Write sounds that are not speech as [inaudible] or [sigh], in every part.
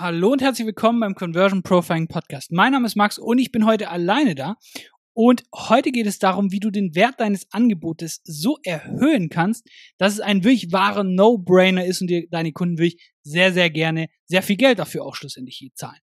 Hallo und herzlich willkommen beim Conversion Profiling Podcast. Mein Name ist Max und ich bin heute alleine da. Und heute geht es darum, wie du den Wert deines Angebotes so erhöhen kannst, dass es ein wirklich wahrer No-Brainer ist und dir deine Kunden wirklich sehr, sehr gerne sehr viel Geld dafür auch schlussendlich zahlen.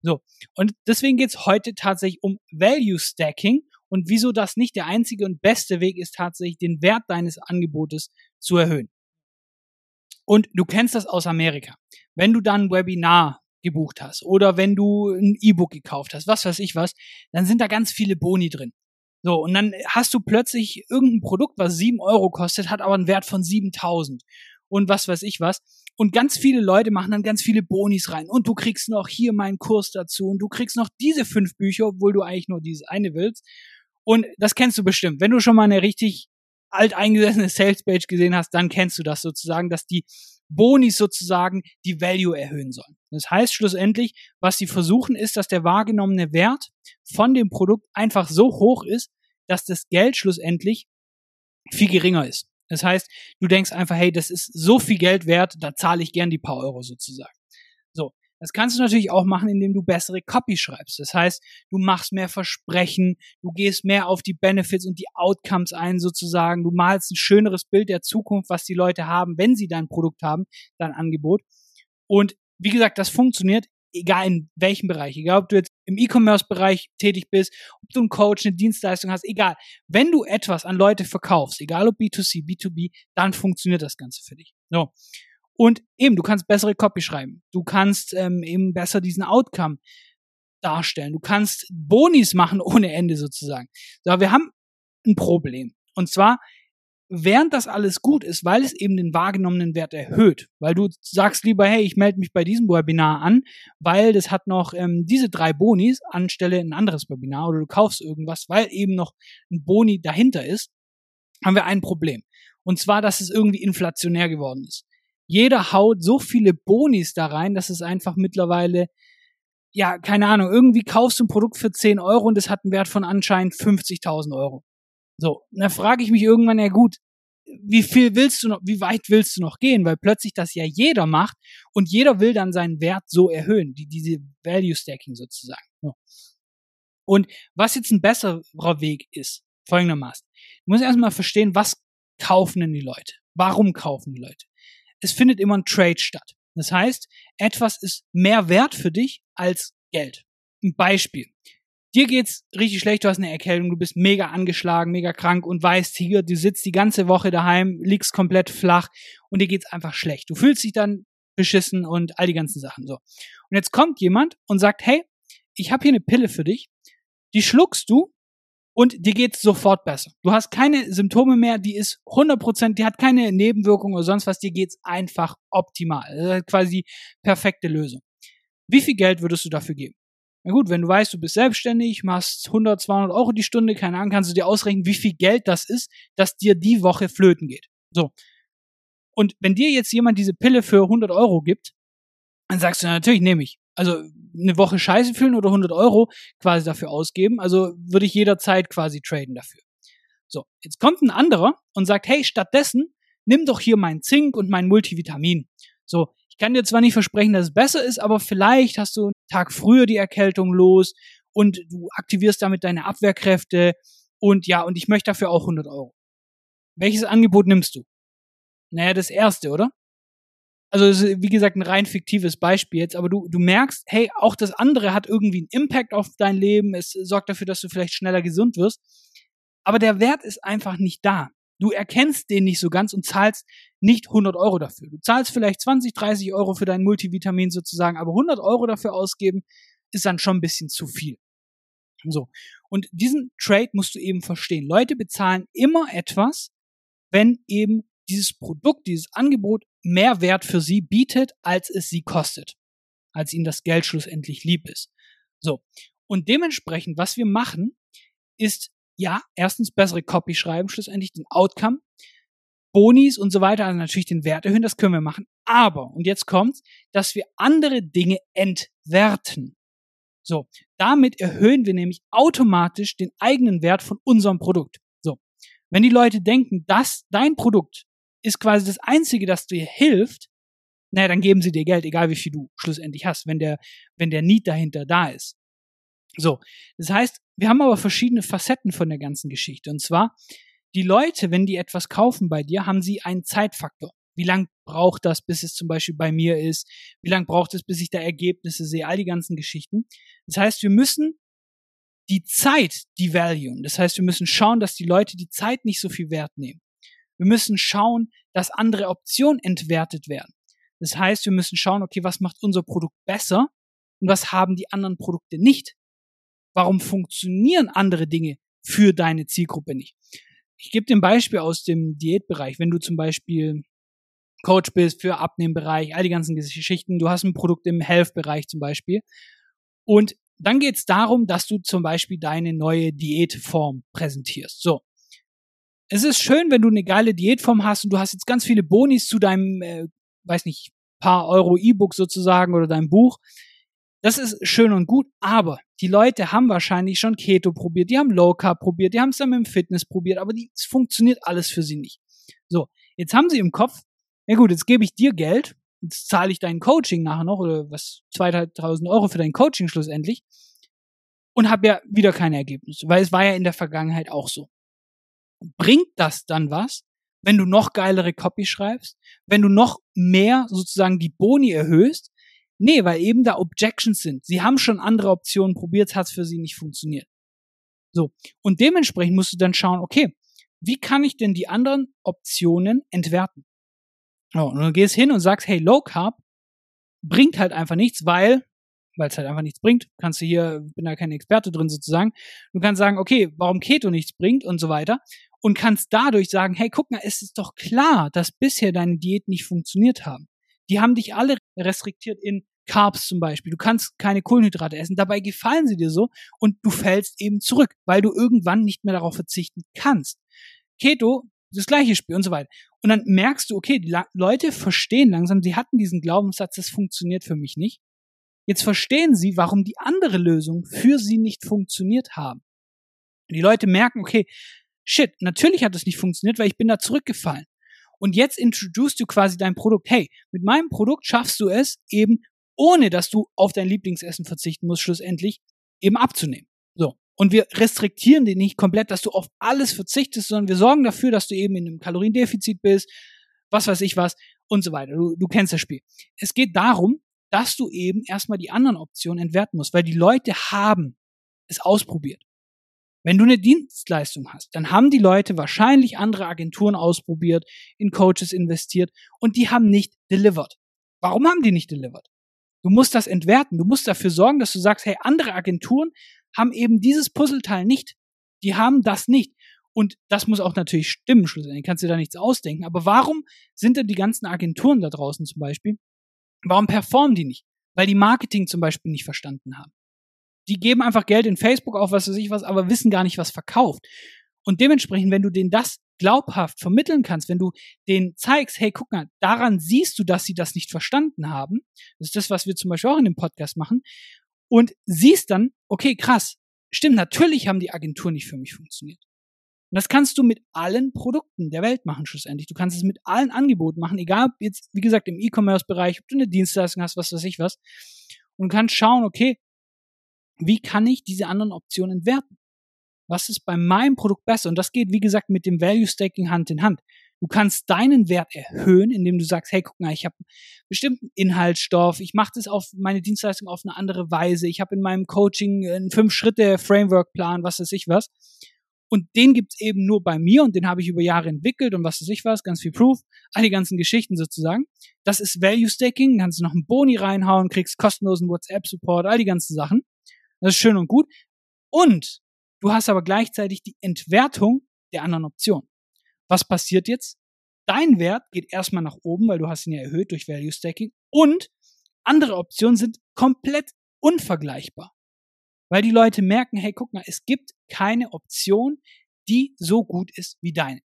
So, und deswegen geht es heute tatsächlich um Value Stacking und wieso das nicht der einzige und beste Weg ist, tatsächlich den Wert deines Angebotes zu erhöhen. Und du kennst das aus Amerika. Wenn du dann ein Webinar gebucht hast oder wenn du ein E-Book gekauft hast, was weiß ich was, dann sind da ganz viele Boni drin. So, und dann hast du plötzlich irgendein Produkt, was sieben Euro kostet, hat aber einen Wert von 7000 und was weiß ich was. Und ganz viele Leute machen dann ganz viele Bonis rein. Und du kriegst noch hier meinen Kurs dazu und du kriegst noch diese fünf Bücher, obwohl du eigentlich nur dieses eine willst. Und das kennst du bestimmt. Wenn du schon mal eine richtig alteingesessene Salespage gesehen hast, dann kennst du das sozusagen, dass die Bonis sozusagen die Value erhöhen sollen. Das heißt schlussendlich, was sie versuchen, ist, dass der wahrgenommene Wert von dem Produkt einfach so hoch ist, dass das Geld schlussendlich viel geringer ist. Das heißt, du denkst einfach, hey, das ist so viel Geld wert, da zahle ich gern die paar Euro sozusagen. Das kannst du natürlich auch machen, indem du bessere Copy schreibst. Das heißt, du machst mehr Versprechen, du gehst mehr auf die Benefits und die Outcomes ein sozusagen, du malst ein schöneres Bild der Zukunft, was die Leute haben, wenn sie dein Produkt haben, dein Angebot. Und wie gesagt, das funktioniert, egal in welchem Bereich, egal ob du jetzt im E-Commerce-Bereich tätig bist, ob du einen Coach, eine Dienstleistung hast, egal. Wenn du etwas an Leute verkaufst, egal ob B2C, B2B, dann funktioniert das Ganze für dich. So. Und eben, du kannst bessere Copy schreiben. Du kannst ähm, eben besser diesen Outcome darstellen. Du kannst Bonis machen [laughs] ohne Ende sozusagen. So, wir haben ein Problem. Und zwar, während das alles gut ist, weil es eben den wahrgenommenen Wert erhöht, weil du sagst lieber, hey, ich melde mich bei diesem Webinar an, weil das hat noch ähm, diese drei Bonis anstelle ein anderes Webinar oder du kaufst irgendwas, weil eben noch ein Boni dahinter ist, haben wir ein Problem. Und zwar, dass es irgendwie inflationär geworden ist jeder haut so viele Bonis da rein, dass es einfach mittlerweile, ja, keine Ahnung, irgendwie kaufst du ein Produkt für 10 Euro und es hat einen Wert von anscheinend 50.000 Euro. So, da frage ich mich irgendwann, ja gut, wie viel willst du noch, wie weit willst du noch gehen? Weil plötzlich das ja jeder macht und jeder will dann seinen Wert so erhöhen, die, diese Value Stacking sozusagen. So. Und was jetzt ein besserer Weg ist, folgendermaßen. Du musst erstmal verstehen, was kaufen denn die Leute? Warum kaufen die Leute? Es findet immer ein Trade statt. Das heißt, etwas ist mehr wert für dich als Geld. Ein Beispiel. Dir geht's richtig schlecht, du hast eine Erkältung, du bist mega angeschlagen, mega krank und weißt hier, du sitzt die ganze Woche daheim, liegst komplett flach und dir geht's einfach schlecht. Du fühlst dich dann beschissen und all die ganzen Sachen so. Und jetzt kommt jemand und sagt, hey, ich habe hier eine Pille für dich, die schluckst du und dir geht's sofort besser. Du hast keine Symptome mehr, die ist 100%, die hat keine Nebenwirkungen oder sonst was, dir geht's einfach optimal. Ist quasi perfekte Lösung. Wie viel Geld würdest du dafür geben? Na gut, wenn du weißt, du bist selbstständig, machst 100, 200 Euro die Stunde, keine Ahnung, kannst du dir ausrechnen, wie viel Geld das ist, dass dir die Woche flöten geht. So. Und wenn dir jetzt jemand diese Pille für 100 Euro gibt, dann sagst du, natürlich nehme ich also eine Woche Scheiße fühlen oder 100 Euro quasi dafür ausgeben. Also würde ich jederzeit quasi traden dafür. So, jetzt kommt ein anderer und sagt, hey, stattdessen nimm doch hier mein Zink und mein Multivitamin. So, ich kann dir zwar nicht versprechen, dass es besser ist, aber vielleicht hast du einen Tag früher die Erkältung los und du aktivierst damit deine Abwehrkräfte und ja, und ich möchte dafür auch 100 Euro. Welches Angebot nimmst du? Naja, das erste, oder? Also wie gesagt ein rein fiktives Beispiel jetzt, aber du, du merkst, hey, auch das andere hat irgendwie einen Impact auf dein Leben, es sorgt dafür, dass du vielleicht schneller gesund wirst, aber der Wert ist einfach nicht da. Du erkennst den nicht so ganz und zahlst nicht 100 Euro dafür. Du zahlst vielleicht 20, 30 Euro für dein Multivitamin sozusagen, aber 100 Euro dafür ausgeben ist dann schon ein bisschen zu viel. So. Und diesen Trade musst du eben verstehen. Leute bezahlen immer etwas, wenn eben dieses Produkt, dieses Angebot mehr Wert für sie bietet, als es sie kostet, als ihnen das Geld schlussendlich lieb ist. So. Und dementsprechend, was wir machen, ist ja, erstens bessere Copy schreiben, schlussendlich den Outcome, Bonis und so weiter, also natürlich den Wert erhöhen, das können wir machen. Aber, und jetzt kommt's, dass wir andere Dinge entwerten. So, damit erhöhen wir nämlich automatisch den eigenen Wert von unserem Produkt. So, wenn die Leute denken, dass dein Produkt ist quasi das Einzige, das dir hilft, naja, dann geben sie dir Geld, egal wie viel du schlussendlich hast, wenn der, wenn der Need dahinter da ist. So. Das heißt, wir haben aber verschiedene Facetten von der ganzen Geschichte. Und zwar, die Leute, wenn die etwas kaufen bei dir, haben sie einen Zeitfaktor. Wie lang braucht das, bis es zum Beispiel bei mir ist? Wie lang braucht es, bis ich da Ergebnisse sehe? All die ganzen Geschichten. Das heißt, wir müssen die Zeit die Value. Das heißt, wir müssen schauen, dass die Leute die Zeit nicht so viel Wert nehmen. Wir müssen schauen, dass andere Optionen entwertet werden. Das heißt, wir müssen schauen, okay, was macht unser Produkt besser und was haben die anderen Produkte nicht? Warum funktionieren andere Dinge für deine Zielgruppe nicht? Ich gebe dir ein Beispiel aus dem Diätbereich. Wenn du zum Beispiel Coach bist für Abnehmbereich, all die ganzen Geschichten, du hast ein Produkt im Health-Bereich zum Beispiel und dann geht es darum, dass du zum Beispiel deine neue Diätform präsentierst. So. Es ist schön, wenn du eine geile Diätform hast und du hast jetzt ganz viele Bonis zu deinem, äh, weiß nicht, paar Euro E-Book sozusagen oder deinem Buch. Das ist schön und gut, aber die Leute haben wahrscheinlich schon Keto probiert, die haben Low Carb probiert, die haben es dann mit dem Fitness probiert, aber die, es funktioniert alles für sie nicht. So, jetzt haben sie im Kopf, ja gut, jetzt gebe ich dir Geld jetzt zahle ich dein Coaching nachher noch oder was, 2000 Euro für dein Coaching schlussendlich und habe ja wieder keine Ergebnisse, weil es war ja in der Vergangenheit auch so. Bringt das dann was, wenn du noch geilere Copy schreibst, wenn du noch mehr sozusagen die Boni erhöhst? Nee, weil eben da Objections sind. Sie haben schon andere Optionen probiert, hat für sie nicht funktioniert. So. Und dementsprechend musst du dann schauen, okay, wie kann ich denn die anderen Optionen entwerten? Oh, und du gehst hin und sagst, hey, Low Carb bringt halt einfach nichts, weil, weil es halt einfach nichts bringt, kannst du hier, bin da kein Experte drin sozusagen, du kannst sagen, okay, warum Keto nichts bringt und so weiter und kannst dadurch sagen, hey, guck mal, es ist doch klar, dass bisher deine Diäten nicht funktioniert haben. Die haben dich alle restriktiert in Carbs zum Beispiel. Du kannst keine Kohlenhydrate essen. Dabei gefallen sie dir so und du fällst eben zurück, weil du irgendwann nicht mehr darauf verzichten kannst. Keto das gleiche Spiel und so weiter. Und dann merkst du, okay, die Leute verstehen langsam, sie hatten diesen Glaubenssatz, das funktioniert für mich nicht. Jetzt verstehen sie, warum die andere Lösung für sie nicht funktioniert haben. Die Leute merken, okay, shit, natürlich hat das nicht funktioniert, weil ich bin da zurückgefallen. Und jetzt introducest du quasi dein Produkt. Hey, mit meinem Produkt schaffst du es eben, ohne dass du auf dein Lieblingsessen verzichten musst, schlussendlich eben abzunehmen. So. Und wir restriktieren den nicht komplett, dass du auf alles verzichtest, sondern wir sorgen dafür, dass du eben in einem Kaloriendefizit bist, was weiß ich was und so weiter. Du, du kennst das Spiel. Es geht darum, dass du eben erstmal die anderen Optionen entwerten musst, weil die Leute haben es ausprobiert. Wenn du eine Dienstleistung hast, dann haben die Leute wahrscheinlich andere Agenturen ausprobiert, in Coaches investiert und die haben nicht delivered. Warum haben die nicht delivered? Du musst das entwerten. Du musst dafür sorgen, dass du sagst, hey, andere Agenturen haben eben dieses Puzzleteil nicht. Die haben das nicht. Und das muss auch natürlich stimmen, schlussendlich. Kannst du da nichts ausdenken. Aber warum sind denn die ganzen Agenturen da draußen zum Beispiel? Warum performen die nicht? Weil die Marketing zum Beispiel nicht verstanden haben. Die geben einfach Geld in Facebook auf, was weiß ich was, aber wissen gar nicht, was verkauft. Und dementsprechend, wenn du denen das glaubhaft vermitteln kannst, wenn du denen zeigst, hey, guck mal, daran siehst du, dass sie das nicht verstanden haben. Das ist das, was wir zum Beispiel auch in dem Podcast machen und siehst dann, okay, krass, stimmt, natürlich haben die Agenturen nicht für mich funktioniert. Und das kannst du mit allen Produkten der Welt machen, schlussendlich. Du kannst es mit allen Angeboten machen, egal ob jetzt, wie gesagt, im E-Commerce-Bereich, ob du eine Dienstleistung hast, was weiß ich was. Und kannst schauen, okay, wie kann ich diese anderen Optionen entwerten? Was ist bei meinem Produkt besser? Und das geht, wie gesagt, mit dem Value Staking Hand in Hand. Du kannst deinen Wert erhöhen, indem du sagst, hey, guck mal, ich habe bestimmten Inhaltsstoff, ich mache das auf meine Dienstleistung auf eine andere Weise, ich habe in meinem Coaching einen Fünf-Schritte-Framework-Plan, was weiß ich was. Und den gibt's eben nur bei mir und den habe ich über Jahre entwickelt und was weiß ich was, ganz viel Proof, all die ganzen Geschichten sozusagen. Das ist Value Staking, kannst du noch einen Boni reinhauen, kriegst kostenlosen WhatsApp-Support, all die ganzen Sachen. Das ist schön und gut. Und du hast aber gleichzeitig die Entwertung der anderen Optionen. Was passiert jetzt? Dein Wert geht erstmal nach oben, weil du hast ihn ja erhöht durch Value Stacking und andere Optionen sind komplett unvergleichbar. Weil die Leute merken, hey, guck mal, es gibt keine Option, die so gut ist wie deine.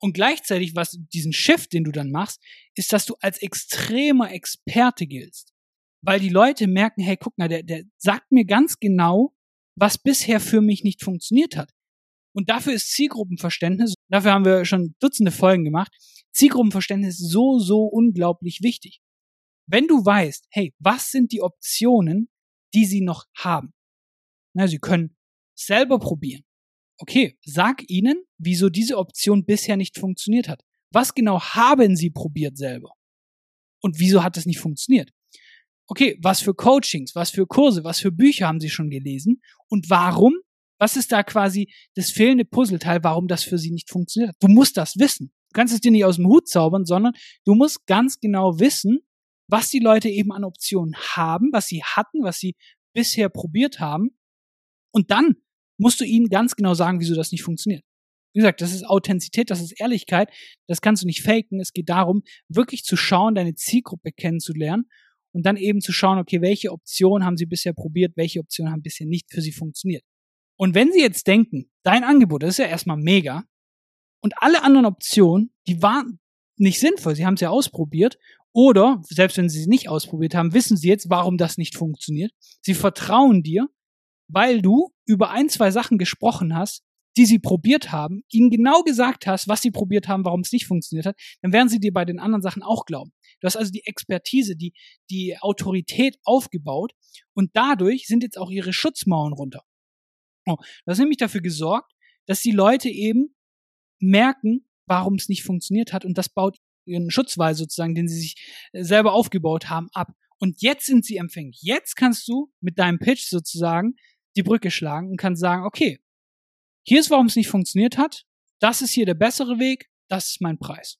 Und gleichzeitig, was diesen Shift, den du dann machst, ist, dass du als extremer Experte giltst. Weil die Leute merken, hey, guck mal, der, der sagt mir ganz genau, was bisher für mich nicht funktioniert hat. Und dafür ist Zielgruppenverständnis, dafür haben wir schon Dutzende Folgen gemacht, Zielgruppenverständnis so, so unglaublich wichtig. Wenn du weißt, hey, was sind die Optionen, die sie noch haben? Na, sie können selber probieren. Okay, sag ihnen, wieso diese Option bisher nicht funktioniert hat. Was genau haben sie probiert selber? Und wieso hat es nicht funktioniert? Okay, was für Coachings, was für Kurse, was für Bücher haben sie schon gelesen? Und warum? Was ist da quasi das fehlende Puzzleteil, warum das für sie nicht funktioniert? Du musst das wissen. Du kannst es dir nicht aus dem Hut zaubern, sondern du musst ganz genau wissen, was die Leute eben an Optionen haben, was sie hatten, was sie bisher probiert haben. Und dann musst du ihnen ganz genau sagen, wieso das nicht funktioniert. Wie gesagt, das ist Authentizität, das ist Ehrlichkeit, das kannst du nicht faken. Es geht darum, wirklich zu schauen, deine Zielgruppe kennenzulernen und dann eben zu schauen, okay, welche Optionen haben sie bisher probiert, welche Optionen haben bisher nicht für sie funktioniert. Und wenn sie jetzt denken, dein Angebot, das ist ja erstmal mega, und alle anderen Optionen, die waren nicht sinnvoll, sie haben es ja ausprobiert, oder selbst wenn sie es nicht ausprobiert haben, wissen sie jetzt, warum das nicht funktioniert. Sie vertrauen dir, weil du über ein, zwei Sachen gesprochen hast, die sie probiert haben, ihnen genau gesagt hast, was sie probiert haben, warum es nicht funktioniert hat, dann werden sie dir bei den anderen Sachen auch glauben. Du hast also die Expertise, die, die Autorität aufgebaut und dadurch sind jetzt auch ihre Schutzmauern runter. Oh, das ist nämlich dafür gesorgt, dass die Leute eben merken, warum es nicht funktioniert hat und das baut ihren Schutzwall sozusagen, den sie sich äh, selber aufgebaut haben, ab. Und jetzt sind sie empfänglich. Jetzt kannst du mit deinem Pitch sozusagen die Brücke schlagen und kannst sagen, okay, hier ist, warum es nicht funktioniert hat. Das ist hier der bessere Weg. Das ist mein Preis.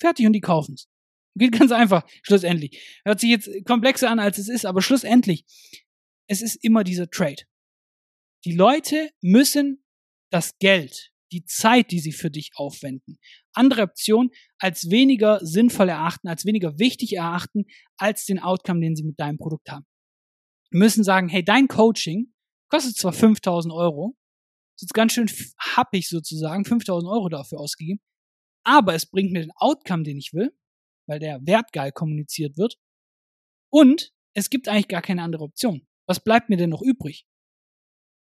Fertig und die kaufen es. Geht ganz einfach, schlussendlich. Hört sich jetzt komplexer an, als es ist, aber schlussendlich, es ist immer dieser Trade. Die Leute müssen das Geld, die Zeit, die sie für dich aufwenden, andere Optionen als weniger sinnvoll erachten, als weniger wichtig erachten, als den Outcome, den sie mit deinem Produkt haben. Wir müssen sagen, hey, dein Coaching kostet zwar 5000 Euro, ist jetzt ganz schön happig sozusagen, 5000 Euro dafür ausgegeben, aber es bringt mir den Outcome, den ich will, weil der wertgeil kommuniziert wird und es gibt eigentlich gar keine andere Option. Was bleibt mir denn noch übrig?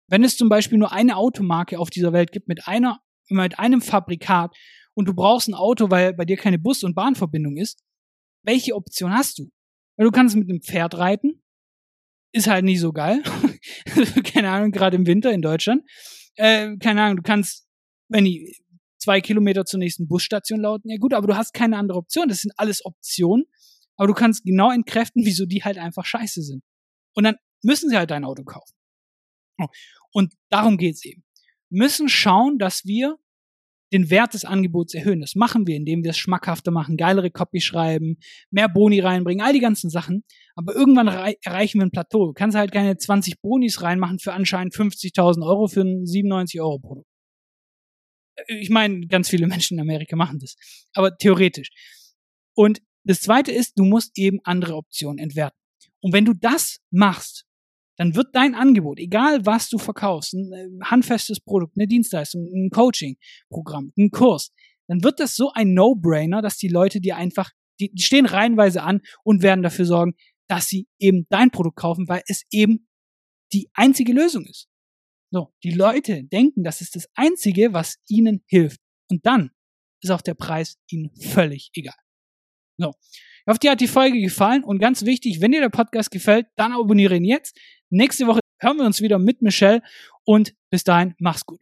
Wenn es zum Beispiel nur eine Automarke auf dieser Welt gibt mit einer, mit einem Fabrikat und du brauchst ein Auto, weil bei dir keine Bus- und Bahnverbindung ist, welche Option hast du? Du kannst mit einem Pferd reiten, ist halt nicht so geil. [laughs] keine Ahnung, gerade im Winter in Deutschland. Äh, keine Ahnung, du kannst, wenn die zwei Kilometer zur nächsten Busstation lauten, ja gut, aber du hast keine andere Option. Das sind alles Optionen, aber du kannst genau entkräften, [laughs] wieso die halt einfach scheiße sind. Und dann müssen sie halt dein Auto kaufen. Und darum geht's eben. Wir müssen schauen, dass wir den Wert des Angebots erhöhen. Das machen wir, indem wir es schmackhafter machen, geilere Copy schreiben, mehr Boni reinbringen, all die ganzen Sachen. Aber irgendwann erreichen wir ein Plateau. Du kannst halt keine 20 Bonis reinmachen für anscheinend 50.000 Euro für ein 97 Euro Produkt. Ich meine, ganz viele [laughs] Menschen in Amerika machen das. Aber theoretisch. Und das zweite ist, du musst eben andere Optionen entwerten. Und wenn du das machst, dann wird dein Angebot, egal was du verkaufst, ein äh, handfestes Produkt, eine Dienstleistung, ein Coaching-Programm, ein Kurs, dann wird das so ein No-Brainer, dass die Leute dir einfach, die, die stehen reihenweise an und werden dafür sorgen, dass sie eben dein Produkt kaufen, weil es eben die einzige Lösung ist. So, die Leute denken, das ist das einzige, was ihnen hilft. Und dann ist auch der Preis ihnen völlig egal. So. Ich hoffe, dir hat die Folge gefallen und ganz wichtig, wenn dir der Podcast gefällt, dann abonniere ihn jetzt. Nächste Woche hören wir uns wieder mit Michelle und bis dahin, mach's gut.